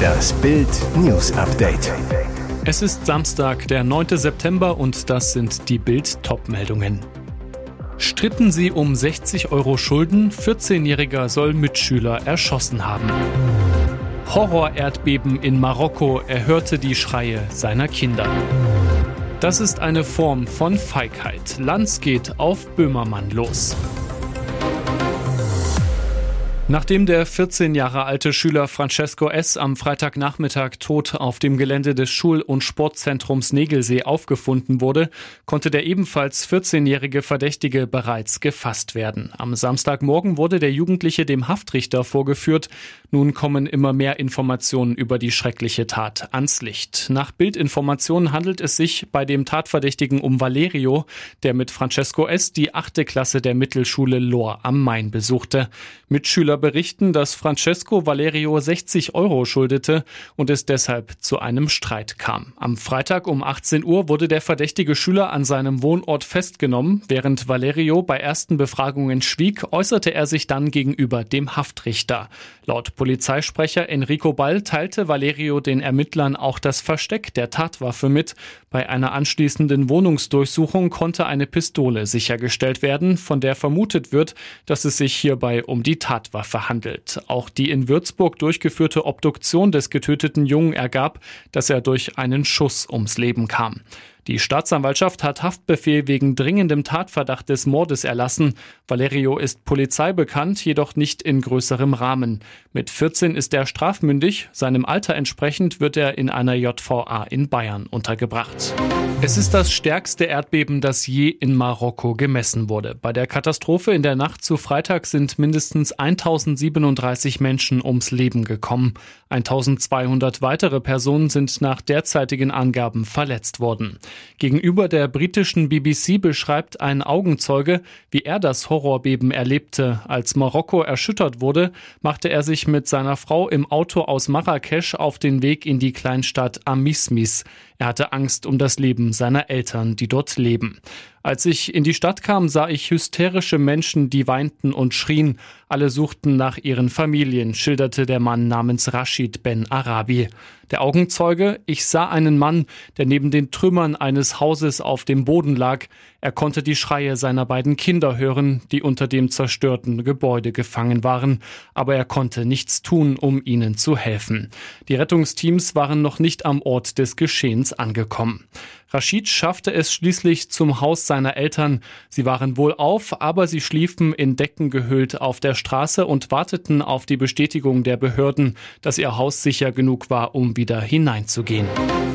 Das Bild News Update. Es ist Samstag, der 9. September und das sind die Bild Topmeldungen. Stritten sie um 60 Euro Schulden, 14-Jähriger soll Mitschüler erschossen haben. Horror-Erdbeben in Marokko erhörte die Schreie seiner Kinder. Das ist eine Form von Feigheit. Lanz geht auf Böhmermann los. Nachdem der 14 Jahre alte Schüler Francesco S. am Freitagnachmittag tot auf dem Gelände des Schul- und Sportzentrums Negelsee aufgefunden wurde, konnte der ebenfalls 14-jährige Verdächtige bereits gefasst werden. Am Samstagmorgen wurde der Jugendliche dem Haftrichter vorgeführt. Nun kommen immer mehr Informationen über die schreckliche Tat ans Licht. Nach Bildinformationen handelt es sich bei dem Tatverdächtigen um Valerio, der mit Francesco S. die achte Klasse der Mittelschule Lohr am Main besuchte. Mitschüler berichten, dass Francesco Valerio 60 Euro schuldete und es deshalb zu einem Streit kam. Am Freitag um 18 Uhr wurde der verdächtige Schüler an seinem Wohnort festgenommen. Während Valerio bei ersten Befragungen schwieg, äußerte er sich dann gegenüber dem Haftrichter. Laut Polizeisprecher Enrico Ball teilte Valerio den Ermittlern auch das Versteck der Tatwaffe mit. Bei einer anschließenden Wohnungsdurchsuchung konnte eine Pistole sichergestellt werden, von der vermutet wird, dass es sich hierbei um die Tatwaffe verhandelt. Auch die in Würzburg durchgeführte Obduktion des getöteten Jungen ergab, dass er durch einen Schuss ums Leben kam. Die Staatsanwaltschaft hat Haftbefehl wegen dringendem Tatverdacht des Mordes erlassen. Valerio ist Polizei bekannt, jedoch nicht in größerem Rahmen. Mit 14 ist er strafmündig. Seinem Alter entsprechend wird er in einer JVA in Bayern untergebracht. Es ist das stärkste Erdbeben, das je in Marokko gemessen wurde. Bei der Katastrophe in der Nacht zu Freitag sind mindestens 1037 Menschen ums Leben gekommen. 1200 weitere Personen sind nach derzeitigen Angaben verletzt worden. Gegenüber der britischen BBC beschreibt ein Augenzeuge, wie er das Horrorbeben erlebte. Als Marokko erschüttert wurde, machte er sich mit seiner Frau im Auto aus Marrakesch auf den Weg in die Kleinstadt Amismis. Er hatte Angst um das Leben seiner Eltern, die dort leben. Als ich in die Stadt kam, sah ich hysterische Menschen, die weinten und schrien. Alle suchten nach ihren Familien, schilderte der Mann namens Rashid Ben Arabi. Der Augenzeuge, ich sah einen Mann, der neben den Trümmern eines Hauses auf dem Boden lag. Er konnte die Schreie seiner beiden Kinder hören, die unter dem zerstörten Gebäude gefangen waren, aber er konnte nichts tun, um ihnen zu helfen. Die Rettungsteams waren noch nicht am Ort des Geschehens angekommen. Rashid schaffte es schließlich zum Haus seiner Eltern. Sie waren wohl auf, aber sie schliefen in Decken gehüllt auf der Straße und warteten auf die Bestätigung der Behörden, dass ihr Haus sicher genug war, um wieder hineinzugehen.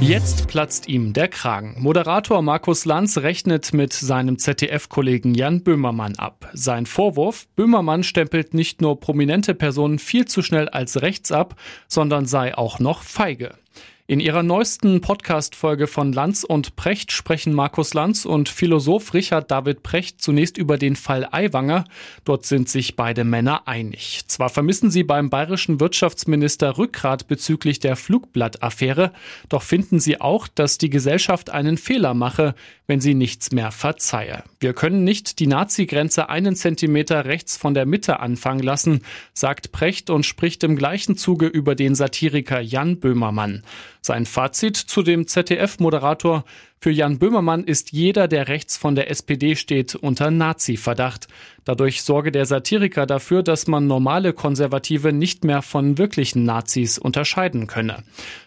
Jetzt platzt ihm der Kragen. Moderator Markus Lanz rechnet mit seinem ZDF-Kollegen Jan Böhmermann ab. Sein Vorwurf, Böhmermann stempelt nicht nur prominente Personen viel zu schnell als rechts ab, sondern sei auch noch feige. In ihrer neuesten Podcast-Folge von Lanz und Precht sprechen Markus Lanz und Philosoph Richard David Precht zunächst über den Fall Aiwanger. Dort sind sich beide Männer einig. Zwar vermissen sie beim bayerischen Wirtschaftsminister Rückgrat bezüglich der Flugblattaffäre, doch finden sie auch, dass die Gesellschaft einen Fehler mache, wenn sie nichts mehr verzeihe. Wir können nicht die Nazi-Grenze einen Zentimeter rechts von der Mitte anfangen lassen, sagt Precht und spricht im gleichen Zuge über den Satiriker Jan Böhmermann. Sein Fazit zu dem ZDF-Moderator für Jan Böhmermann ist jeder, der rechts von der SPD steht, unter Nazi-Verdacht. Dadurch sorge der Satiriker dafür, dass man normale Konservative nicht mehr von wirklichen Nazis unterscheiden könne.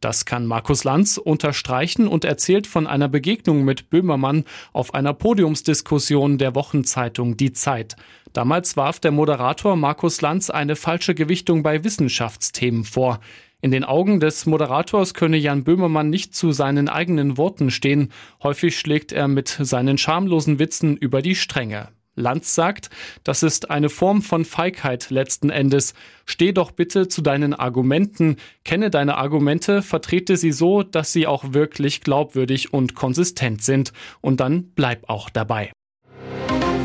Das kann Markus Lanz unterstreichen und erzählt von einer Begegnung mit Böhmermann auf einer Podiumsdiskussion der Wochenzeitung Die Zeit. Damals warf der Moderator Markus Lanz eine falsche Gewichtung bei Wissenschaftsthemen vor. In den Augen des Moderators könne Jan Böhmermann nicht zu seinen eigenen Worten stehen. Häufig schlägt er mit seinen schamlosen Witzen über die Stränge. Lanz sagt, das ist eine Form von Feigheit letzten Endes. Steh doch bitte zu deinen Argumenten, kenne deine Argumente, vertrete sie so, dass sie auch wirklich glaubwürdig und konsistent sind. Und dann bleib auch dabei.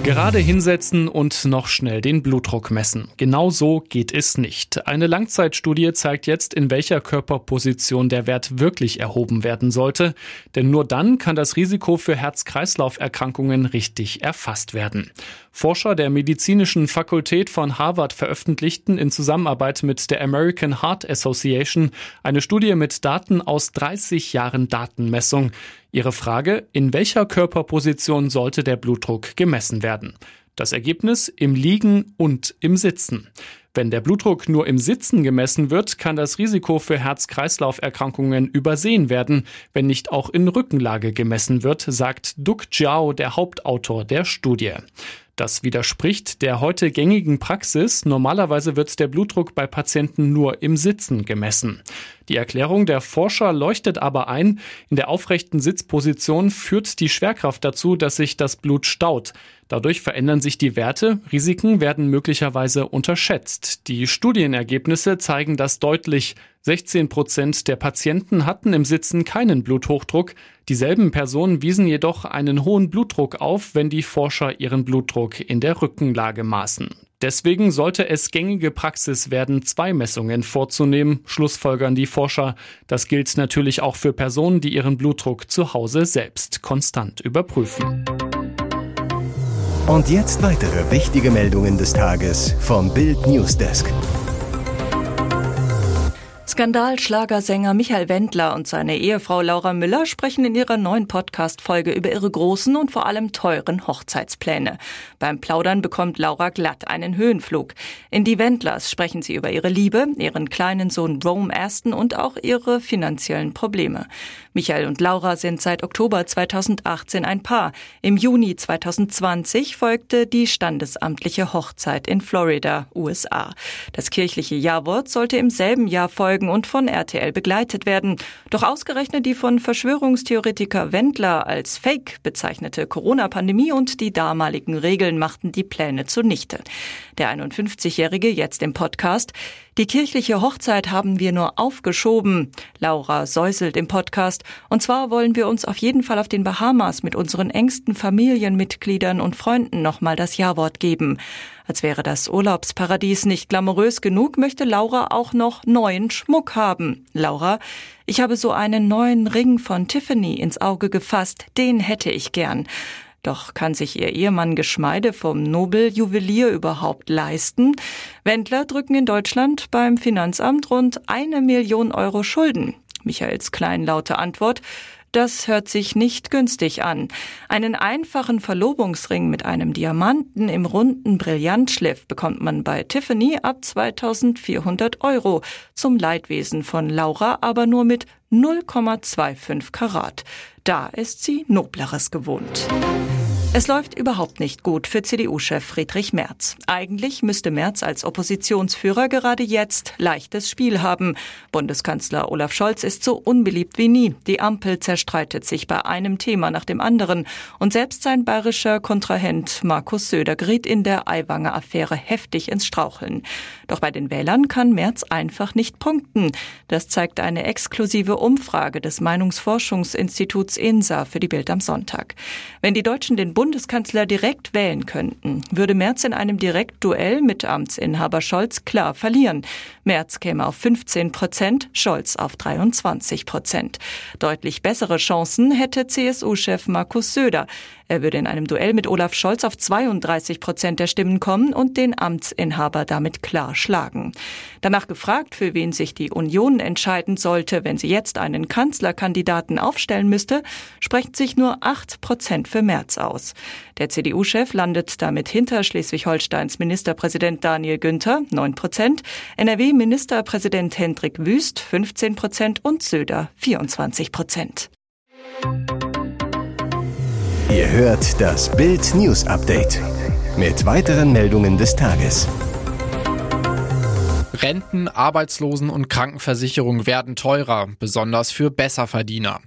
Gerade hinsetzen und noch schnell den Blutdruck messen. Genau so geht es nicht. Eine Langzeitstudie zeigt jetzt, in welcher Körperposition der Wert wirklich erhoben werden sollte. Denn nur dann kann das Risiko für Herz-Kreislauf-Erkrankungen richtig erfasst werden. Forscher der medizinischen Fakultät von Harvard veröffentlichten in Zusammenarbeit mit der American Heart Association eine Studie mit Daten aus 30 Jahren Datenmessung. Ihre Frage, in welcher Körperposition sollte der Blutdruck gemessen werden? Das Ergebnis im Liegen und im Sitzen. Wenn der Blutdruck nur im Sitzen gemessen wird, kann das Risiko für Herz-Kreislauf-Erkrankungen übersehen werden, wenn nicht auch in Rückenlage gemessen wird, sagt Duc Jiao, der Hauptautor der Studie. Das widerspricht der heute gängigen Praxis. Normalerweise wird der Blutdruck bei Patienten nur im Sitzen gemessen. Die Erklärung der Forscher leuchtet aber ein. In der aufrechten Sitzposition führt die Schwerkraft dazu, dass sich das Blut staut. Dadurch verändern sich die Werte, Risiken werden möglicherweise unterschätzt. Die Studienergebnisse zeigen das deutlich. 16 Prozent der Patienten hatten im Sitzen keinen Bluthochdruck. Dieselben Personen wiesen jedoch einen hohen Blutdruck auf, wenn die Forscher ihren Blutdruck in der Rückenlage maßen. Deswegen sollte es gängige Praxis werden, zwei Messungen vorzunehmen, schlussfolgern die Forscher. Das gilt natürlich auch für Personen, die ihren Blutdruck zu Hause selbst konstant überprüfen. Und jetzt weitere wichtige Meldungen des Tages vom Bild Newsdesk. Skandalschlagersänger Michael Wendler und seine Ehefrau Laura Müller sprechen in ihrer neuen Podcast-Folge über ihre großen und vor allem teuren Hochzeitspläne. Beim Plaudern bekommt Laura glatt einen Höhenflug. In Die Wendlers sprechen sie über ihre Liebe, ihren kleinen Sohn Rome Aston und auch ihre finanziellen Probleme. Michael und Laura sind seit Oktober 2018 ein Paar. Im Juni 2020 folgte die standesamtliche Hochzeit in Florida, USA. Das kirchliche Jawort sollte im selben Jahr folgen Folgen und von RTL begleitet werden. Doch ausgerechnet die von Verschwörungstheoretiker Wendler als Fake bezeichnete Corona-Pandemie und die damaligen Regeln machten die Pläne zunichte. Der 51-Jährige jetzt im Podcast. Die kirchliche Hochzeit haben wir nur aufgeschoben. Laura säuselt im Podcast. Und zwar wollen wir uns auf jeden Fall auf den Bahamas mit unseren engsten Familienmitgliedern und Freunden nochmal das Ja-Wort geben. Als wäre das Urlaubsparadies nicht glamourös genug, möchte Laura auch noch neuen Schmuck haben. Laura, ich habe so einen neuen Ring von Tiffany ins Auge gefasst, den hätte ich gern. Doch kann sich ihr Ehemann Geschmeide vom Nobeljuwelier überhaupt leisten? Wendler drücken in Deutschland beim Finanzamt rund eine Million Euro Schulden. Michaels kleinlaute Antwort, das hört sich nicht günstig an. Einen einfachen Verlobungsring mit einem Diamanten im runden Brillantschliff bekommt man bei Tiffany ab 2400 Euro. Zum Leidwesen von Laura aber nur mit 0,25 Karat. Da ist sie Nobleres gewohnt. Es läuft überhaupt nicht gut für CDU-Chef Friedrich Merz. Eigentlich müsste Merz als Oppositionsführer gerade jetzt leichtes Spiel haben. Bundeskanzler Olaf Scholz ist so unbeliebt wie nie. Die Ampel zerstreitet sich bei einem Thema nach dem anderen. Und selbst sein bayerischer Kontrahent Markus Söder geriet in der Aiwanger Affäre heftig ins Straucheln. Doch bei den Wählern kann Merz einfach nicht punkten. Das zeigt eine exklusive Umfrage des Meinungsforschungsinstituts INSA für die Bild am Sonntag. Wenn die Deutschen den Bundeskanzler direkt wählen könnten, würde Merz in einem Direktduell mit Amtsinhaber Scholz klar verlieren. Merz käme auf 15 Prozent, Scholz auf 23 Prozent. Deutlich bessere Chancen hätte CSU-Chef Markus Söder. Er würde in einem Duell mit Olaf Scholz auf 32 Prozent der Stimmen kommen und den Amtsinhaber damit klar schlagen. Danach gefragt, für wen sich die Union entscheiden sollte, wenn sie jetzt einen Kanzlerkandidaten aufstellen müsste, sprechen sich nur 8 Prozent für Merz aus. Der CDU-Chef landet damit hinter Schleswig-Holsteins Ministerpräsident Daniel Günther, 9 Prozent, NRW-Ministerpräsident Hendrik Wüst, 15 Prozent und Söder, 24 Prozent. Ihr hört das Bild News Update mit weiteren Meldungen des Tages. Renten, Arbeitslosen und Krankenversicherung werden teurer, besonders für Besserverdiener.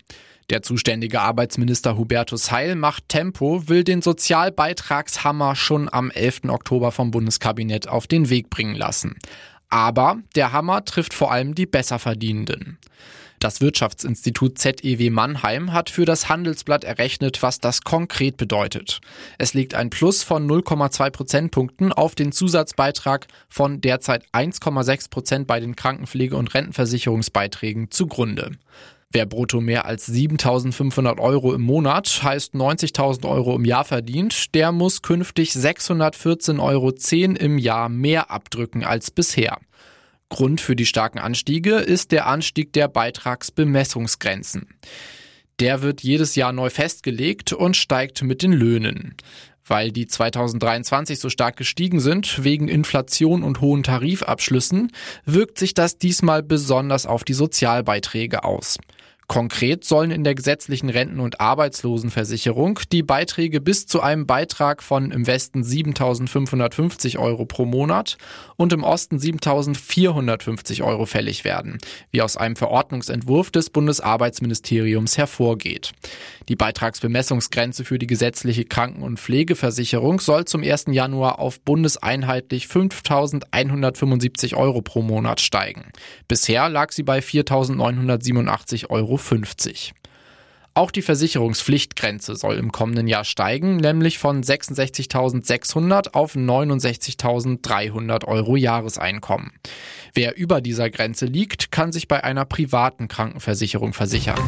Der zuständige Arbeitsminister Hubertus Heil macht Tempo, will den Sozialbeitragshammer schon am 11. Oktober vom Bundeskabinett auf den Weg bringen lassen. Aber der Hammer trifft vor allem die Besserverdienenden. Das Wirtschaftsinstitut ZEW Mannheim hat für das Handelsblatt errechnet, was das konkret bedeutet. Es liegt ein Plus von 0,2 Prozentpunkten auf den Zusatzbeitrag von derzeit 1,6 Prozent bei den Krankenpflege- und Rentenversicherungsbeiträgen zugrunde. Wer brutto mehr als 7.500 Euro im Monat, heißt 90.000 Euro im Jahr verdient, der muss künftig 614,10 Euro im Jahr mehr abdrücken als bisher. Grund für die starken Anstiege ist der Anstieg der Beitragsbemessungsgrenzen. Der wird jedes Jahr neu festgelegt und steigt mit den Löhnen. Weil die 2023 so stark gestiegen sind, wegen Inflation und hohen Tarifabschlüssen, wirkt sich das diesmal besonders auf die Sozialbeiträge aus. Konkret sollen in der gesetzlichen Renten- und Arbeitslosenversicherung die Beiträge bis zu einem Beitrag von im Westen 7.550 Euro pro Monat und im Osten 7.450 Euro fällig werden, wie aus einem Verordnungsentwurf des Bundesarbeitsministeriums hervorgeht. Die Beitragsbemessungsgrenze für die gesetzliche Kranken- und Pflegeversicherung soll zum 1. Januar auf bundeseinheitlich 5.175 Euro pro Monat steigen. Bisher lag sie bei 4.987 Euro. Auch die Versicherungspflichtgrenze soll im kommenden Jahr steigen, nämlich von 66.600 auf 69.300 Euro Jahreseinkommen. Wer über dieser Grenze liegt, kann sich bei einer privaten Krankenversicherung versichern.